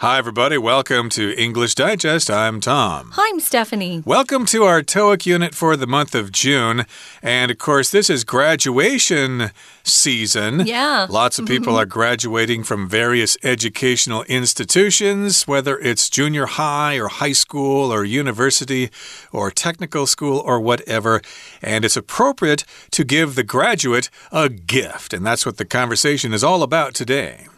Hi, everybody. Welcome to English Digest. I'm Tom. Hi, I'm Stephanie. Welcome to our TOEIC unit for the month of June. And of course, this is graduation season. Yeah. Lots of people mm-hmm. are graduating from various educational institutions, whether it's junior high or high school or university or technical school or whatever. And it's appropriate to give the graduate a gift. And that's what the conversation is all about today.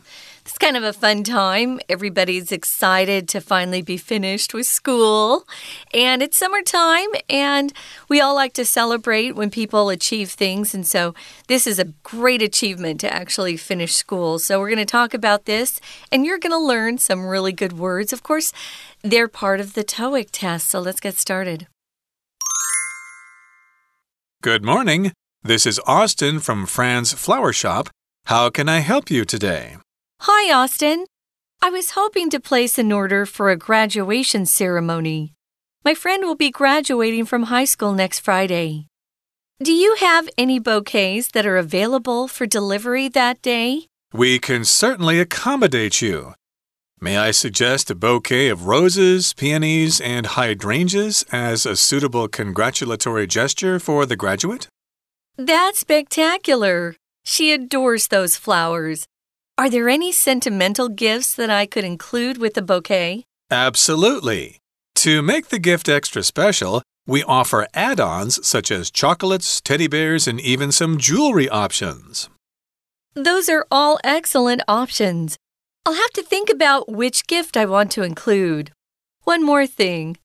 It's kind of a fun time. Everybody's excited to finally be finished with school. And it's summertime, and we all like to celebrate when people achieve things. And so, this is a great achievement to actually finish school. So, we're going to talk about this, and you're going to learn some really good words. Of course, they're part of the TOEIC test. So, let's get started. Good morning. This is Austin from Fran's Flower Shop. How can I help you today? Hi, Austin. I was hoping to place an order for a graduation ceremony. My friend will be graduating from high school next Friday. Do you have any bouquets that are available for delivery that day? We can certainly accommodate you. May I suggest a bouquet of roses, peonies, and hydrangeas as a suitable congratulatory gesture for the graduate? That's spectacular. She adores those flowers. Are there any sentimental gifts that I could include with the bouquet? Absolutely. To make the gift extra special, we offer add ons such as chocolates, teddy bears, and even some jewelry options. Those are all excellent options. I'll have to think about which gift I want to include. One more thing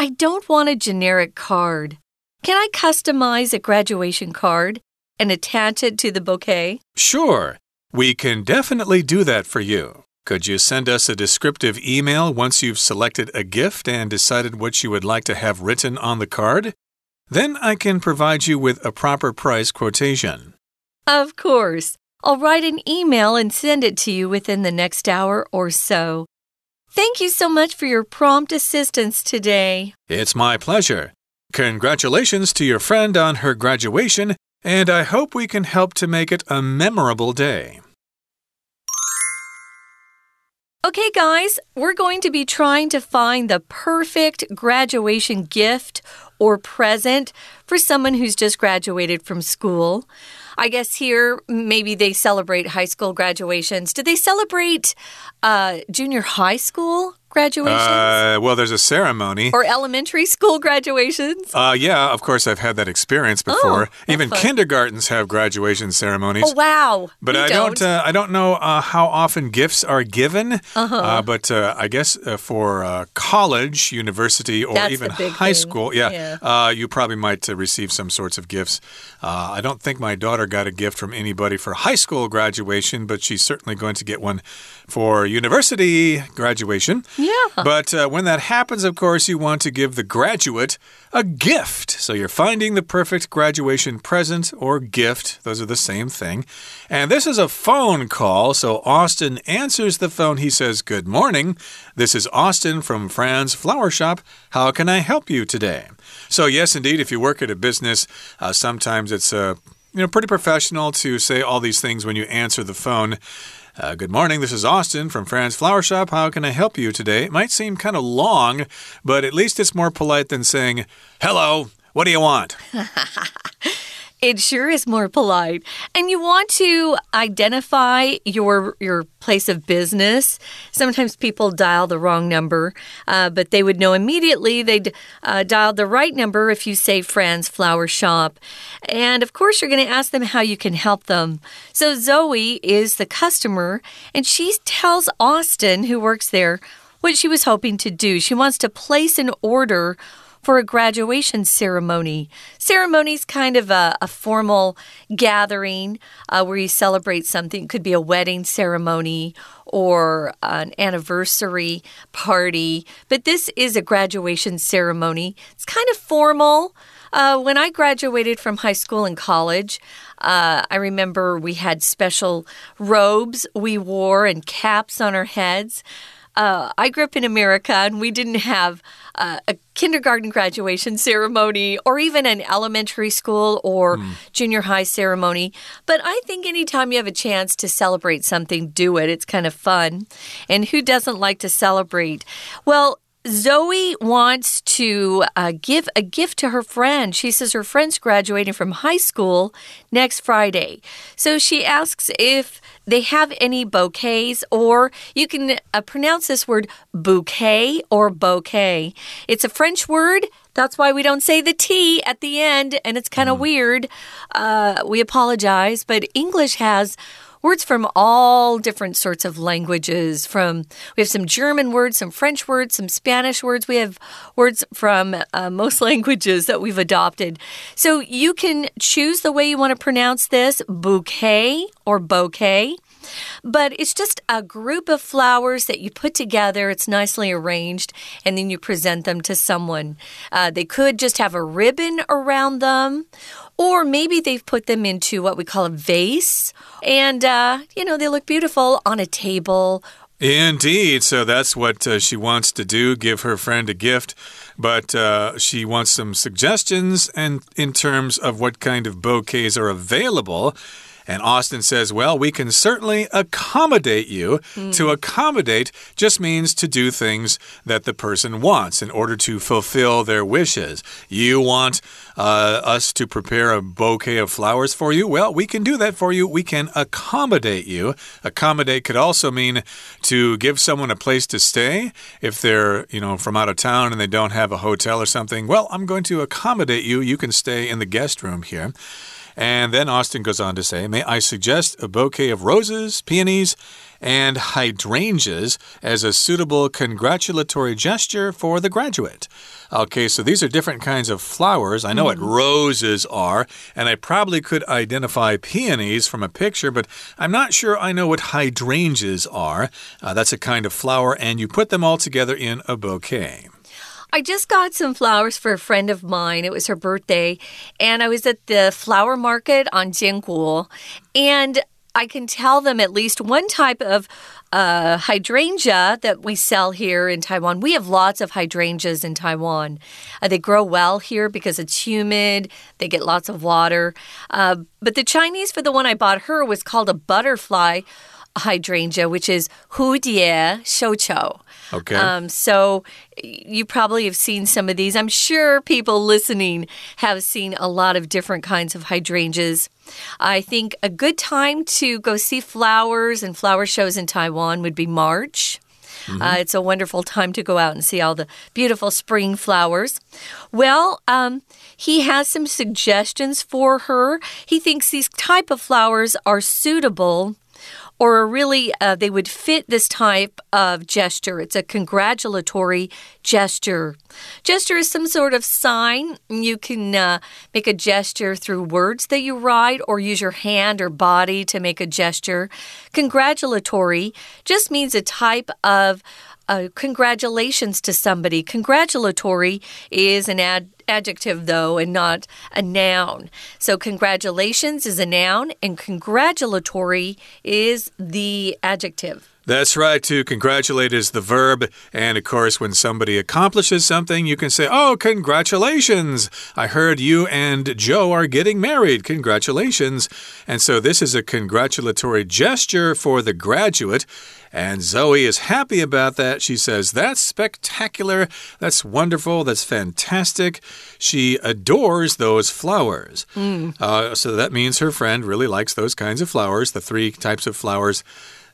I don't want a generic card. Can I customize a graduation card and attach it to the bouquet? Sure. We can definitely do that for you. Could you send us a descriptive email once you've selected a gift and decided what you would like to have written on the card? Then I can provide you with a proper price quotation. Of course. I'll write an email and send it to you within the next hour or so. Thank you so much for your prompt assistance today. It's my pleasure. Congratulations to your friend on her graduation, and I hope we can help to make it a memorable day. Okay, guys, we're going to be trying to find the perfect graduation gift or present for someone who's just graduated from school. I guess here maybe they celebrate high school graduations. Do they celebrate uh, junior high school graduations? Uh, well, there's a ceremony. Or elementary school graduations? Uh, yeah, of course, I've had that experience before. Oh, Even fun. kindergartens have graduation ceremonies. Oh, wow. But I don't. Uh, I don't know uh, how often gifts are given. Uh-huh. Uh, but uh, I guess uh, for uh, college, university, or That's even high thing. school, yeah, Yeah. Uh, you probably might uh, receive some sorts of gifts. Uh, I don't think my daughter got a gift from anybody for high school graduation, but she's certainly going to get one for university graduation. Yeah. But uh, when that happens, of course, you want to give the graduate a gift. So you're finding the perfect graduation present or gift. Those are the same thing. And this is a phone call. So Austin answers the phone. He says, Good morning. This is Austin from Fran's Flower Shop. How can I help you today? So, yes, indeed, if you work at a business, uh, sometimes it's uh, you know, pretty professional to say all these things when you answer the phone. Uh, good morning. This is Austin from Fran's Flower Shop. How can I help you today? It might seem kind of long, but at least it's more polite than saying, Hello, what do you want? It sure is more polite. And you want to identify your your place of business. Sometimes people dial the wrong number, uh, but they would know immediately they'd uh, dialed the right number if you say Fran's Flower Shop. And of course, you're going to ask them how you can help them. So Zoe is the customer, and she tells Austin, who works there, what she was hoping to do. She wants to place an order for a graduation ceremony. Ceremony is kind of a, a formal gathering uh, where you celebrate something. It could be a wedding ceremony or an anniversary party, but this is a graduation ceremony. It's kind of formal. Uh, when I graduated from high school and college, uh, I remember we had special robes we wore and caps on our heads. Uh, I grew up in America and we didn't have uh, a kindergarten graduation ceremony or even an elementary school or mm. junior high ceremony. But I think anytime you have a chance to celebrate something, do it. It's kind of fun. And who doesn't like to celebrate? Well, Zoe wants to uh, give a gift to her friend. She says her friend's graduating from high school next Friday. So she asks if they have any bouquets, or you can uh, pronounce this word bouquet or bouquet. It's a French word. That's why we don't say the T at the end, and it's kind of mm. weird. Uh, we apologize, but English has words from all different sorts of languages. From we have some German words, some French words, some Spanish words. We have words from uh, most languages that we've adopted. So you can choose the way you want to pronounce this: bouquet or bouquet. But it's just a group of flowers that you put together. It's nicely arranged, and then you present them to someone. Uh, they could just have a ribbon around them, or maybe they've put them into what we call a vase, and, uh, you know, they look beautiful on a table Indeed. So that's what uh, she wants to do give her friend a gift. But uh, she wants some suggestions and in terms of what kind of bouquets are available. And Austin says, Well, we can certainly accommodate you. Mm. To accommodate just means to do things that the person wants in order to fulfill their wishes. You want uh, us to prepare a bouquet of flowers for you? Well, we can do that for you. We can accommodate you. Accommodate could also mean to give someone a place to stay if they're, you know, from out of town and they don't have a hotel or something. Well, I'm going to accommodate you. You can stay in the guest room here. And then Austin goes on to say, May I suggest a bouquet of roses, peonies, and hydrangeas as a suitable congratulatory gesture for the graduate. Okay, so these are different kinds of flowers. I know mm. what roses are, and I probably could identify peonies from a picture, but I'm not sure I know what hydrangeas are. Uh, that's a kind of flower, and you put them all together in a bouquet. I just got some flowers for a friend of mine. It was her birthday, and I was at the flower market on Jianguo, and I can tell them at least one type of uh, hydrangea that we sell here in Taiwan. We have lots of hydrangeas in Taiwan. Uh, they grow well here because it's humid, they get lots of water. Uh, but the Chinese for the one I bought her was called a butterfly hydrangea, which is Hudie Xiuqiu. Okay. Um, so you probably have seen some of these. I'm sure people listening have seen a lot of different kinds of hydrangeas. I think a good time to go see flowers and flower shows in Taiwan would be March. Mm -hmm. uh, it's a wonderful time to go out and see all the beautiful spring flowers. Well, um, he has some suggestions for her. He thinks these type of flowers are suitable or really uh, they would fit this type of gesture. It's a congratulatory gesture. Gesture is some sort of sign. You can uh, make a gesture through words that you write or use your hand or body to make a gesture. Congratulatory just means a type of uh, congratulations to somebody. Congratulatory is an ad adjective, though, and not a noun. So, congratulations is a noun, and congratulatory is the adjective. That's right. To congratulate is the verb. And of course, when somebody accomplishes something, you can say, Oh, congratulations! I heard you and Joe are getting married. Congratulations. And so this is a congratulatory gesture for the graduate. And Zoe is happy about that. She says, That's spectacular. That's wonderful. That's fantastic. She adores those flowers. Mm. Uh, so that means her friend really likes those kinds of flowers, the three types of flowers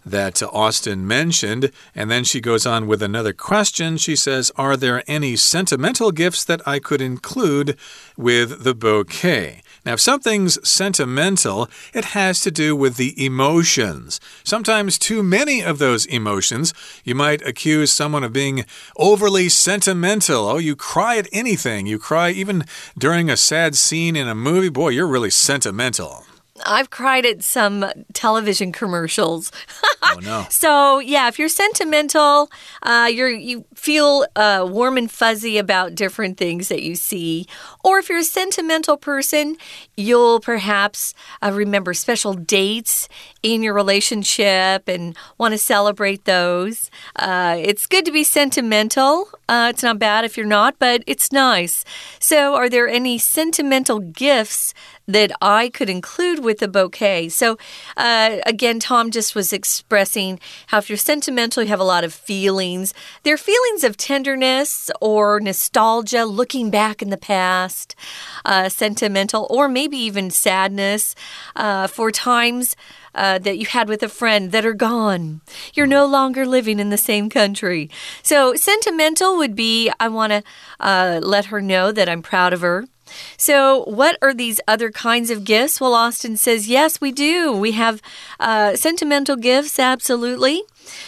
that Austin mentioned. And then she goes on with another question. She says, Are there any sentimental gifts that I could include with the bouquet? Now, if something's sentimental, it has to do with the emotions. Sometimes too many of those emotions. You might accuse someone of being overly sentimental. Oh, you cry at anything. You cry even during a sad scene in a movie. Boy, you're really sentimental. I've cried at some television commercials. oh no. So yeah, if you're sentimental, uh, you're you feel uh, warm and fuzzy about different things that you see, or if you're a sentimental person, you'll perhaps uh, remember special dates in your relationship and want to celebrate those. Uh, it's good to be sentimental. Uh, it's not bad if you're not, but it's nice. So, are there any sentimental gifts that I could include with a bouquet. So, uh, again, Tom just was expressing how if you're sentimental, you have a lot of feelings. They're feelings of tenderness or nostalgia, looking back in the past, uh, sentimental, or maybe even sadness uh, for times. Uh, that you had with a friend that are gone. You're no longer living in the same country. So, sentimental would be I want to uh, let her know that I'm proud of her. So, what are these other kinds of gifts? Well, Austin says, yes, we do. We have uh, sentimental gifts, absolutely.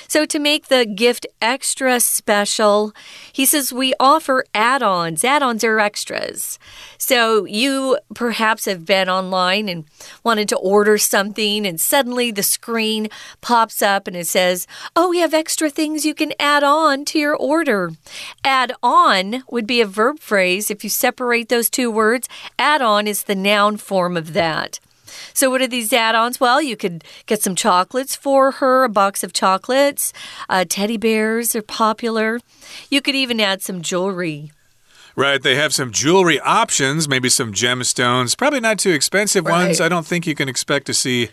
So, to make the gift extra special, he says we offer add ons. Add ons are extras. So, you perhaps have been online and wanted to order something, and suddenly the screen pops up and it says, Oh, we have extra things you can add on to your order. Add on would be a verb phrase. If you separate those two words, add on is the noun form of that. So, what are these add ons? Well, you could get some chocolates for her, a box of chocolates. Uh, teddy bears are popular. You could even add some jewelry. Right, they have some jewelry options, maybe some gemstones, probably not too expensive right. ones. I don't think you can expect to see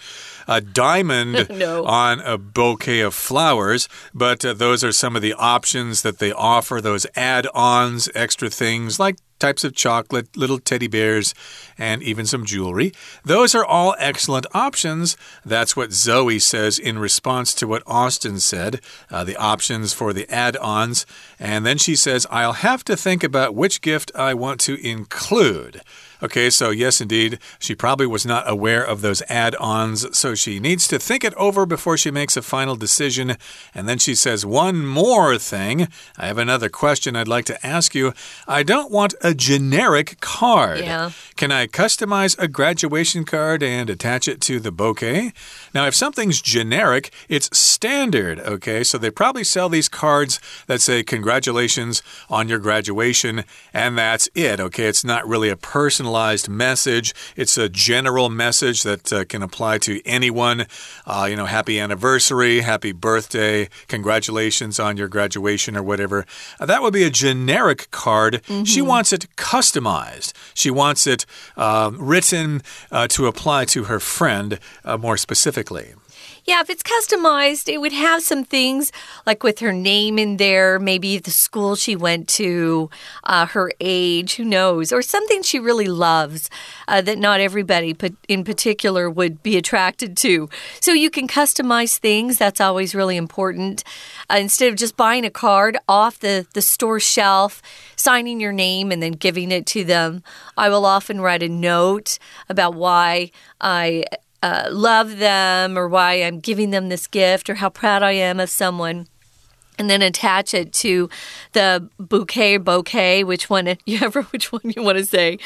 a diamond no. on a bouquet of flowers, but uh, those are some of the options that they offer, those add ons, extra things like types of chocolate, little teddy bears, and even some jewelry. Those are all excellent options. That's what Zoe says in response to what Austin said, uh, the options for the add ons. And then she says, I'll have to think about which gift I want to include. Okay, so yes, indeed, she probably was not aware of those add ons, so she needs to think it over before she makes a final decision. And then she says, One more thing. I have another question I'd like to ask you. I don't want a generic card. Yeah. Can I customize a graduation card and attach it to the bouquet? Now, if something's generic, it's standard, okay? So they probably sell these cards that say, Congratulations on your graduation, and that's it, okay? It's not really a personal message. It's a general message that uh, can apply to anyone. Uh, you know, happy anniversary, happy birthday, congratulations on your graduation or whatever. Uh, that would be a generic card. Mm -hmm. She wants it customized. She wants it uh, written uh, to apply to her friend uh, more specifically. Yeah, if it's customized, it would have some things like with her name in there, maybe the school she went to, uh, her age, who knows, or something she really loves uh, that not everybody in particular would be attracted to. So you can customize things. That's always really important. Uh, instead of just buying a card off the, the store shelf, signing your name, and then giving it to them, I will often write a note about why I uh, love them or why I'm giving them this gift or how proud I am of someone and then attach it to the bouquet bouquet which one you ever which one you want to say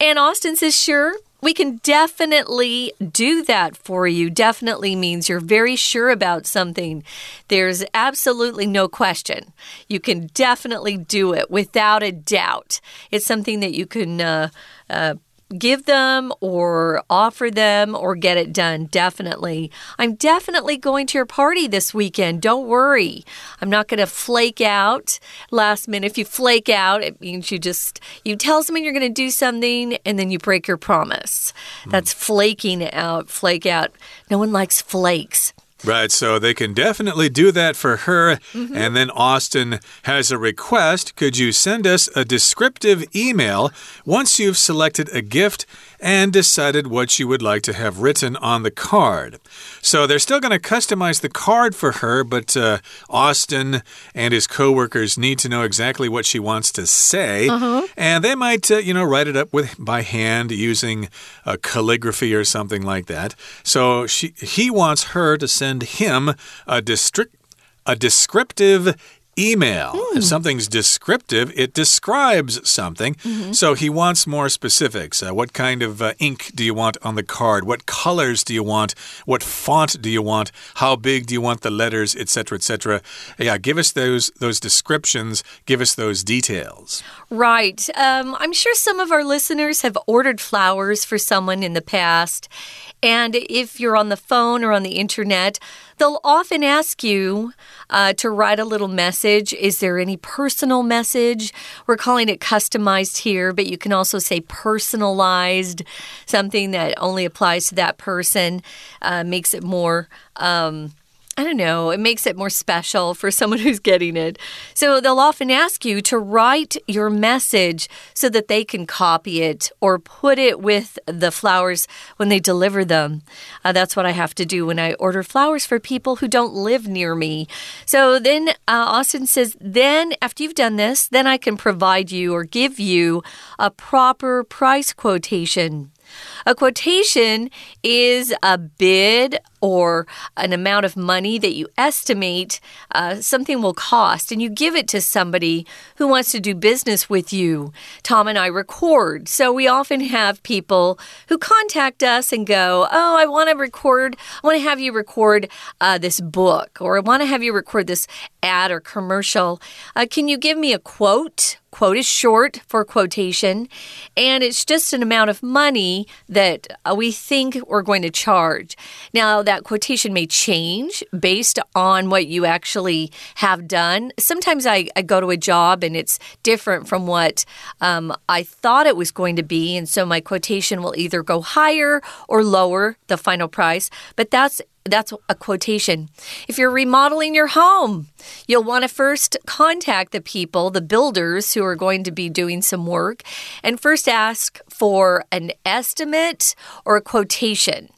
and austin says sure we can definitely do that for you. Definitely means you're very sure about something. There's absolutely no question. You can definitely do it without a doubt. It's something that you can uh, uh, give them or offer them or get it done. Definitely. I'm definitely going to your party this weekend. Don't worry. I'm not going to flake out last minute. If you flake out, it means you just you tell someone you're going to do something and then you break your promise. Mm. That's flaking out, flake out. No one likes flakes. Right, so they can definitely do that for her. Mm -hmm. And then Austin has a request. Could you send us a descriptive email once you've selected a gift and decided what you would like to have written on the card? So they're still going to customize the card for her, but uh, Austin and his coworkers need to know exactly what she wants to say. Uh -huh. And they might, uh, you know, write it up with by hand using a calligraphy or something like that. So she, he wants her to send send him a, a descriptive email. If something's descriptive, it describes something. So he wants more specifics. Uh, what kind of uh, ink do you want on the card? What colors do you want? What font do you want? How big do you want the letters, etc., etc.? Yeah, give us those those descriptions. Give us those details. Right. Um, I'm sure some of our listeners have ordered flowers for someone in the past. And if you're on the phone or on the internet, they'll often ask you uh, to write a little message. Is there any personal message? We're calling it customized here, but you can also say personalized, something that only applies to that person, uh, makes it more. Um, I don't know, it makes it more special for someone who's getting it. So they'll often ask you to write your message so that they can copy it or put it with the flowers when they deliver them. Uh, that's what I have to do when I order flowers for people who don't live near me. So then uh, Austin says, then after you've done this, then I can provide you or give you a proper price quotation. A quotation is a bid or an amount of money that you estimate uh, something will cost, and you give it to somebody who wants to do business with you. Tom and I record, so we often have people who contact us and go, Oh, I want to record, I want to have you record uh, this book, or I want to have you record this ad or commercial. Uh, can you give me a quote? Quote is short for quotation, and it's just an amount of money that uh, we think we're going to charge. Now, that quotation may change based on what you actually have done. Sometimes I, I go to a job and it's different from what um, I thought it was going to be, and so my quotation will either go higher or lower the final price, but that's that's a quotation. If you're remodeling your home, you'll want to first contact the people, the builders who are going to be doing some work, and first ask for an estimate or a quotation.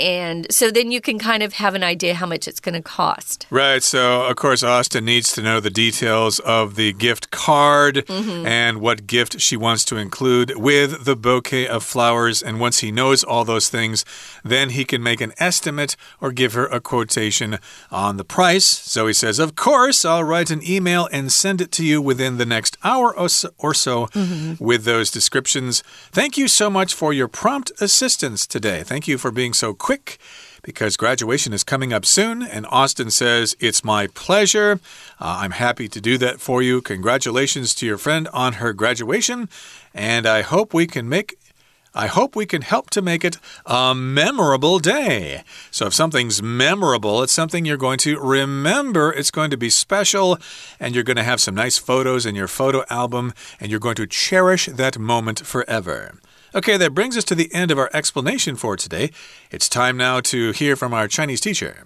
And so then you can kind of have an idea how much it's going to cost. Right. So, of course, Austin needs to know the details of the gift card mm -hmm. and what gift she wants to include with the bouquet of flowers. And once he knows all those things, then he can make an estimate or give her a quotation on the price. So he says, Of course, I'll write an email and send it to you within the next hour or so, mm -hmm. with those descriptions. Thank you so much for your prompt assistance today. Thank you for being so quick quick because graduation is coming up soon. And Austin says, It's my pleasure. Uh, I'm happy to do that for you. Congratulations to your friend on her graduation. And I hope we can make I hope we can help to make it a memorable day. So, if something's memorable, it's something you're going to remember. It's going to be special, and you're going to have some nice photos in your photo album, and you're going to cherish that moment forever. Okay, that brings us to the end of our explanation for today. It's time now to hear from our Chinese teacher.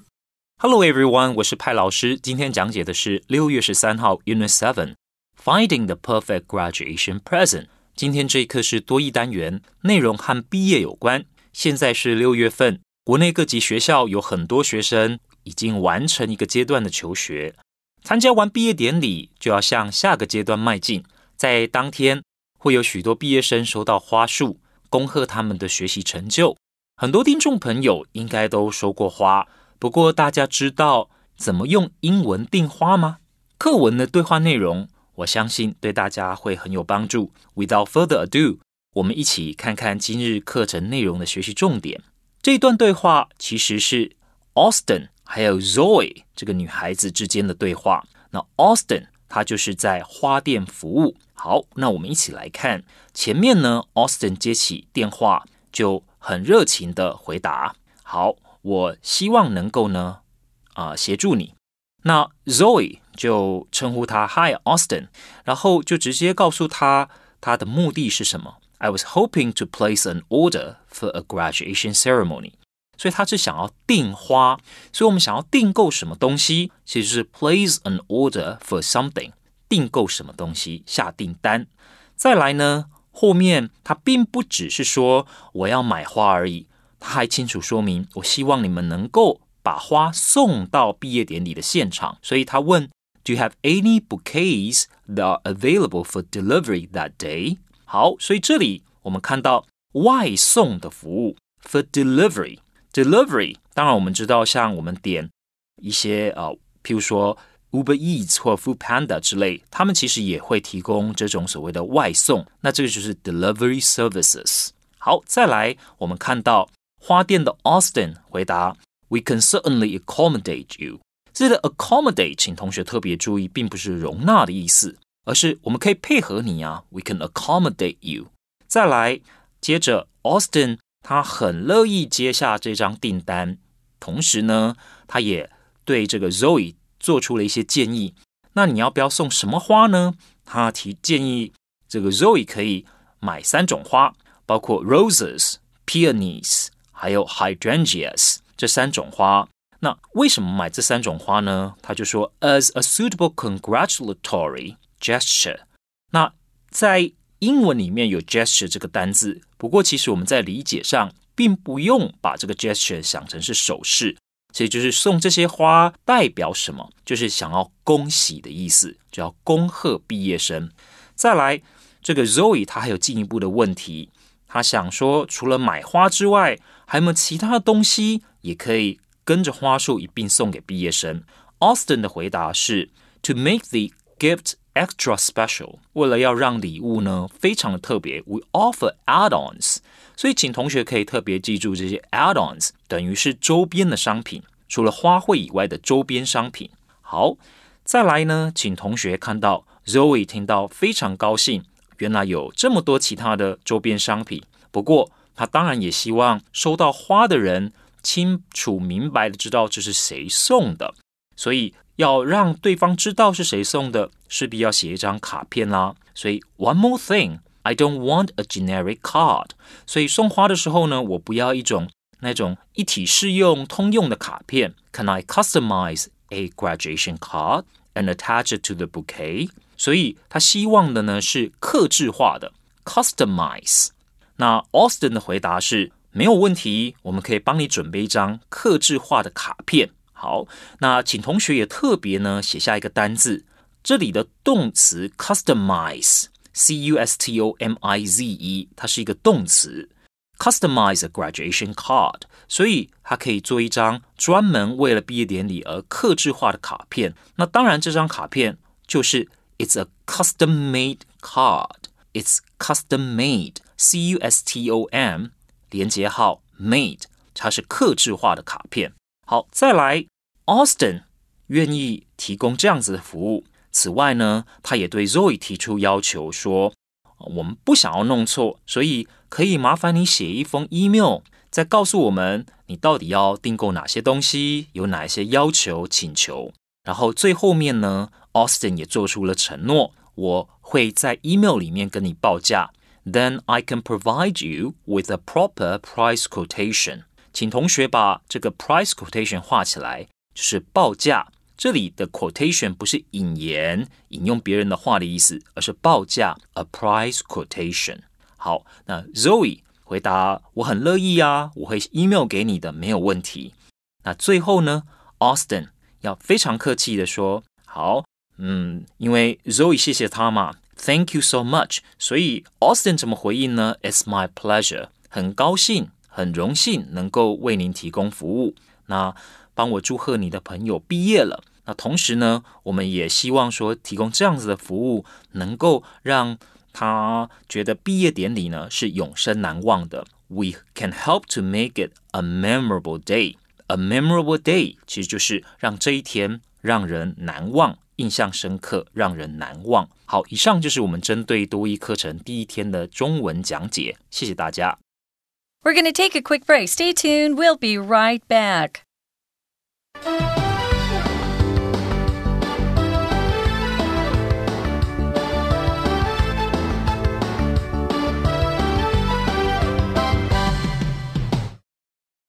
Hello everyone，我是派老师。今天讲解的是六月十三号 Unit Seven Finding the Perfect Graduation Present。今天这一课是多益单元，内容和毕业有关。现在是六月份，国内各级学校有很多学生已经完成一个阶段的求学，参加完毕业典礼就要向下个阶段迈进。在当天，会有许多毕业生收到花束，恭贺他们的学习成就。很多听众朋友应该都收过花，不过大家知道怎么用英文订花吗？课文的对话内容，我相信对大家会很有帮助。Without further ado，我们一起看看今日课程内容的学习重点。这一段对话其实是 Austin 还有 Zoe 这个女孩子之间的对话。那 Austin 他就是在花店服务。好，那我们一起来看前面呢。Austin 接起电话就很热情的回答：“好，我希望能够呢，啊，协助你。”那 Zoe 就称呼他 Hi Austin，然后就直接告诉他他的目的是什么。I was hoping to place an order for a graduation ceremony。所以他是想要订花，所以我们想要订购什么东西，其实是 place an order for something。订购什么东西，下订单。再来呢，后面他并不只是说我要买花而已，他还清楚说明，我希望你们能够把花送到毕业典礼的现场。所以他问，Do you have any bouquets that are available for delivery that day？好，所以这里我们看到外送的服务 for delivery，delivery。当然我们知道，像我们点一些呃，譬如说。 Uber Eats 或 Food Panda 之类，他们其实也会提供这种所谓的外送。那这个就是 delivery services。好，再来，我们看到花店的 Austin 回答：“We can certainly accommodate you。”这里的 accommodate，请同学特别注意，并不是容纳的意思，而是我们可以配合你啊。We can accommodate you。再来，接着 Austin 他很乐意接下这张订单，同时呢，他也对这个 Zoe 做出了一些建议。那你要不要送什么花呢？他提建议，这个 Zoe 可以买三种花，包括 roses、peonies 还有 hydrangeas 这三种花。那为什么买这三种花呢？他就说，as a suitable congratulatory gesture。那在英文里面有 gesture 这个单字，不过其实我们在理解上并不用把这个 gesture 想成是手势，所以就是送这些花代表什么？就是想要恭喜的意思，就要恭贺毕业生。再来，这个 Zoe 他还有进一步的问题，他想说，除了买花之外，还有没有其他的东西也可以跟着花束一并送给毕业生？Austin 的回答是：To make the gift extra special，为了要让礼物呢非常的特别，we offer add-ons。所以请同学可以特别记住这些 add-ons，等于是周边的商品，除了花卉以外的周边商品。好，再来呢，请同学看到 Zoe 听到非常高兴，原来有这么多其他的周边商品。不过他当然也希望收到花的人清楚明白的知道这是谁送的，所以。要让对方知道是谁送的，势必要写一张卡片啦。所以，one more thing, I don't want a generic card。所以送花的时候呢，我不要一种那种一体适用、通用的卡片。Can I customize a graduation card and attach it to the bouquet？所以他希望的呢是克制化的 customize。那 Austin 的回答是没有问题，我们可以帮你准备一张克制化的卡片。好，那请同学也特别呢写下一个单字，这里的动词 customize，c u s t o m i z e，它是一个动词。Customize a graduation card，所以它可以做一张专门为了毕业典礼而客制化的卡片。那当然，这张卡片就是 It's a custom-made card。It's custom-made，C U S T O M m，连接号 made，它是客制化的卡片。好，再来 Austin 愿意提供这样子的服务。此外呢，他也对 Zoe 提出要求，说我们不想要弄错，所以可以麻烦你写一封 email，再告诉我们你到底要订购哪些东西，有哪一些要求请求。然后最后面呢，Austin 也做出了承诺，我会在 email 里面跟你报价。Then I can provide you with a proper price quotation。请同学把这个 price quotation 画起来。就是报价，这里的 quotation 不是引言、引用别人的话的意思，而是报价 a price quotation。好，那 Zoe 回答我很乐意啊，我会 email 给你的，没有问题。那最后呢，Austin 要非常客气的说，好，嗯，因为 Zoe 谢谢他嘛，Thank you so much。所以 Austin 怎么回应呢？It's my pleasure，很高兴，很荣幸能够为您提供服务。那帮我祝贺你的朋友毕业了。那同时呢，我们也希望说，提供这样子的服务，能够让他觉得毕业典礼呢是永生难忘的。We can help to make it a memorable day. A memorable day 其实就是让这一天让人难忘、印象深刻、让人难忘。好，以上就是我们针对多益课程第一天的中文讲解，谢谢大家。We're going to take a quick break. Stay tuned. We'll be right back.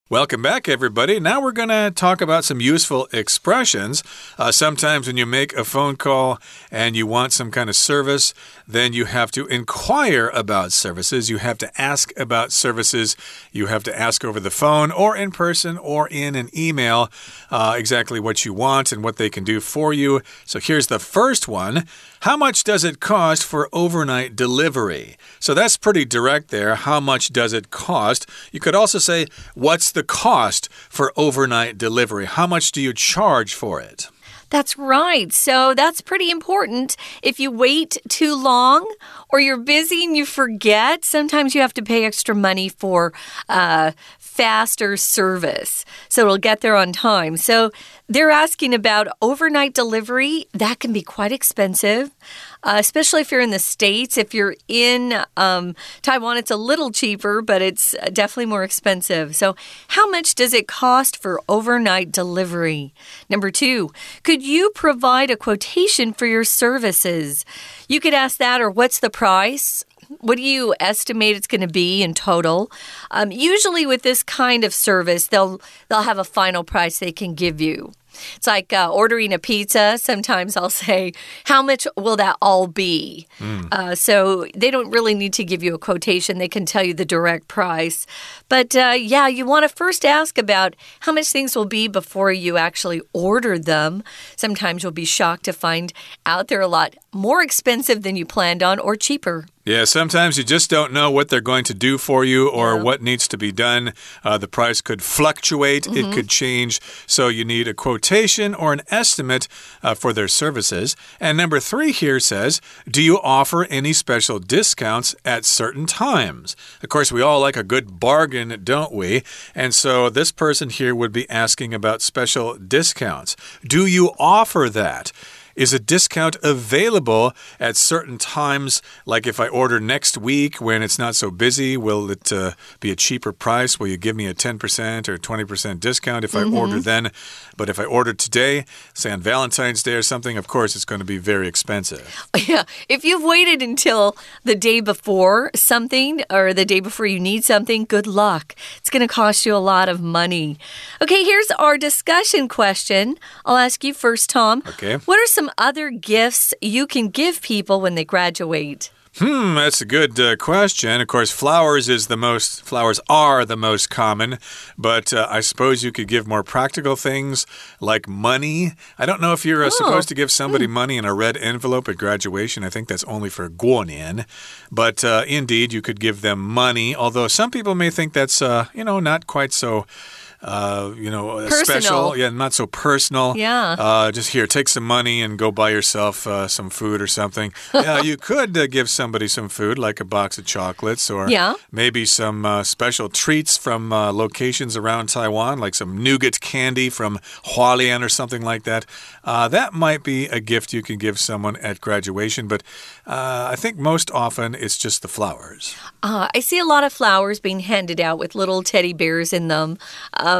Welcome back, everybody. Now we're going to talk about some useful expressions. Uh, sometimes when you make a phone call and you want some kind of service, then you have to inquire about services. You have to ask about services. You have to ask over the phone or in person or in an email uh, exactly what you want and what they can do for you. So here's the first one How much does it cost for overnight delivery? So that's pretty direct there. How much does it cost? You could also say, What's the cost for overnight delivery? How much do you charge for it? That's right. So that's pretty important. If you wait too long or you're busy and you forget, sometimes you have to pay extra money for uh, faster service. So it'll get there on time. So they're asking about overnight delivery. That can be quite expensive uh, especially if you're in the States. If you're in um, Taiwan, it's a little cheaper, but it's definitely more expensive. So, how much does it cost for overnight delivery? Number two, could you provide a quotation for your services? You could ask that, or what's the price? What do you estimate it's going to be in total? Um, usually, with this kind of service, they'll they'll have a final price they can give you. It's like uh, ordering a pizza. Sometimes I'll say, How much will that all be? Mm. Uh, so they don't really need to give you a quotation, they can tell you the direct price. But uh, yeah, you want to first ask about how much things will be before you actually order them. Sometimes you'll be shocked to find out they're a lot more expensive than you planned on or cheaper. Yeah, sometimes you just don't know what they're going to do for you or yeah. what needs to be done. Uh, the price could fluctuate, mm -hmm. it mm-hmm. could change. So you need a quotation or an estimate uh, for their services. And number three here says Do you offer any special discounts at certain times? Of course, we all like a good bargain, don't we? And so this person here would be asking about special discounts. Do you offer that? Is a discount available at certain times? Like if I order next week when it's not so busy, will it uh, be a cheaper price? Will you give me a 10% or 20% discount if mm -hmm. I order then? But if I order today, say on Valentine's Day or something, of course it's going to be very expensive. Yeah. If you've waited until the day before something or the day before you need something, good luck. It's going to cost you a lot of money. Okay, here's our discussion question. I'll ask you first, Tom. Okay. What are some some other gifts you can give people when they graduate? Hmm, that's a good uh, question. Of course, flowers is the most flowers are the most common, but uh, I suppose you could give more practical things like money. I don't know if you're uh, oh. supposed to give somebody hmm. money in a red envelope at graduation. I think that's only for guonian, but uh, indeed you could give them money. Although some people may think that's uh, you know not quite so uh, you know, personal. special. Yeah, not so personal. Yeah. Uh, just here, take some money and go buy yourself uh, some food or something. yeah, you could uh, give somebody some food, like a box of chocolates, or yeah. maybe some uh, special treats from uh, locations around Taiwan, like some nougat candy from Hualien or something like that. that might be a gift you can give someone at graduation, but I think most often it's just the flowers. I see a lot of flowers being handed out with little teddy bears in them. Um,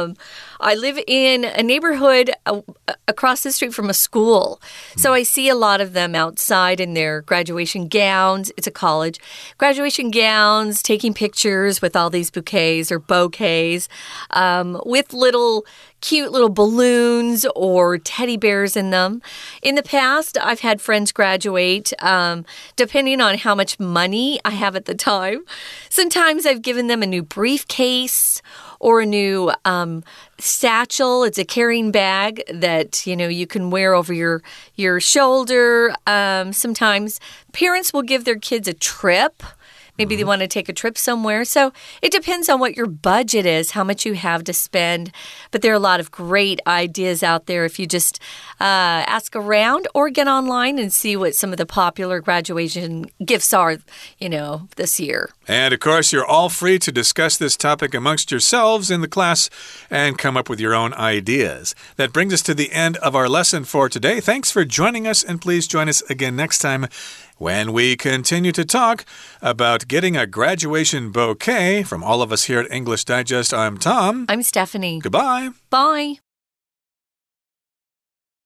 I live in a neighborhood uh, across the street from a school. So I see a lot of them outside in their graduation gowns. It's a college. Graduation gowns, taking pictures with all these bouquets or bouquets um, with little cute little balloons or teddy bears in them. In the past, I've had friends graduate um, depending on how much money I have at the time. Sometimes I've given them a new briefcase or a new um, satchel. It's a carrying bag that you know you can wear over your your shoulder. Um, sometimes parents will give their kids a trip. Maybe they mm-hmm. want to take a trip somewhere. So it depends on what your budget is, how much you have to spend. But there are a lot of great ideas out there if you just uh, ask around or get online and see what some of the popular graduation gifts are, you know, this year. And of course, you're all free to discuss this topic amongst yourselves in the class and come up with your own ideas. That brings us to the end of our lesson for today. Thanks for joining us, and please join us again next time when we continue to talk about getting a graduation bouquet. From all of us here at English Digest, I'm Tom. I'm Stephanie. Goodbye. Bye.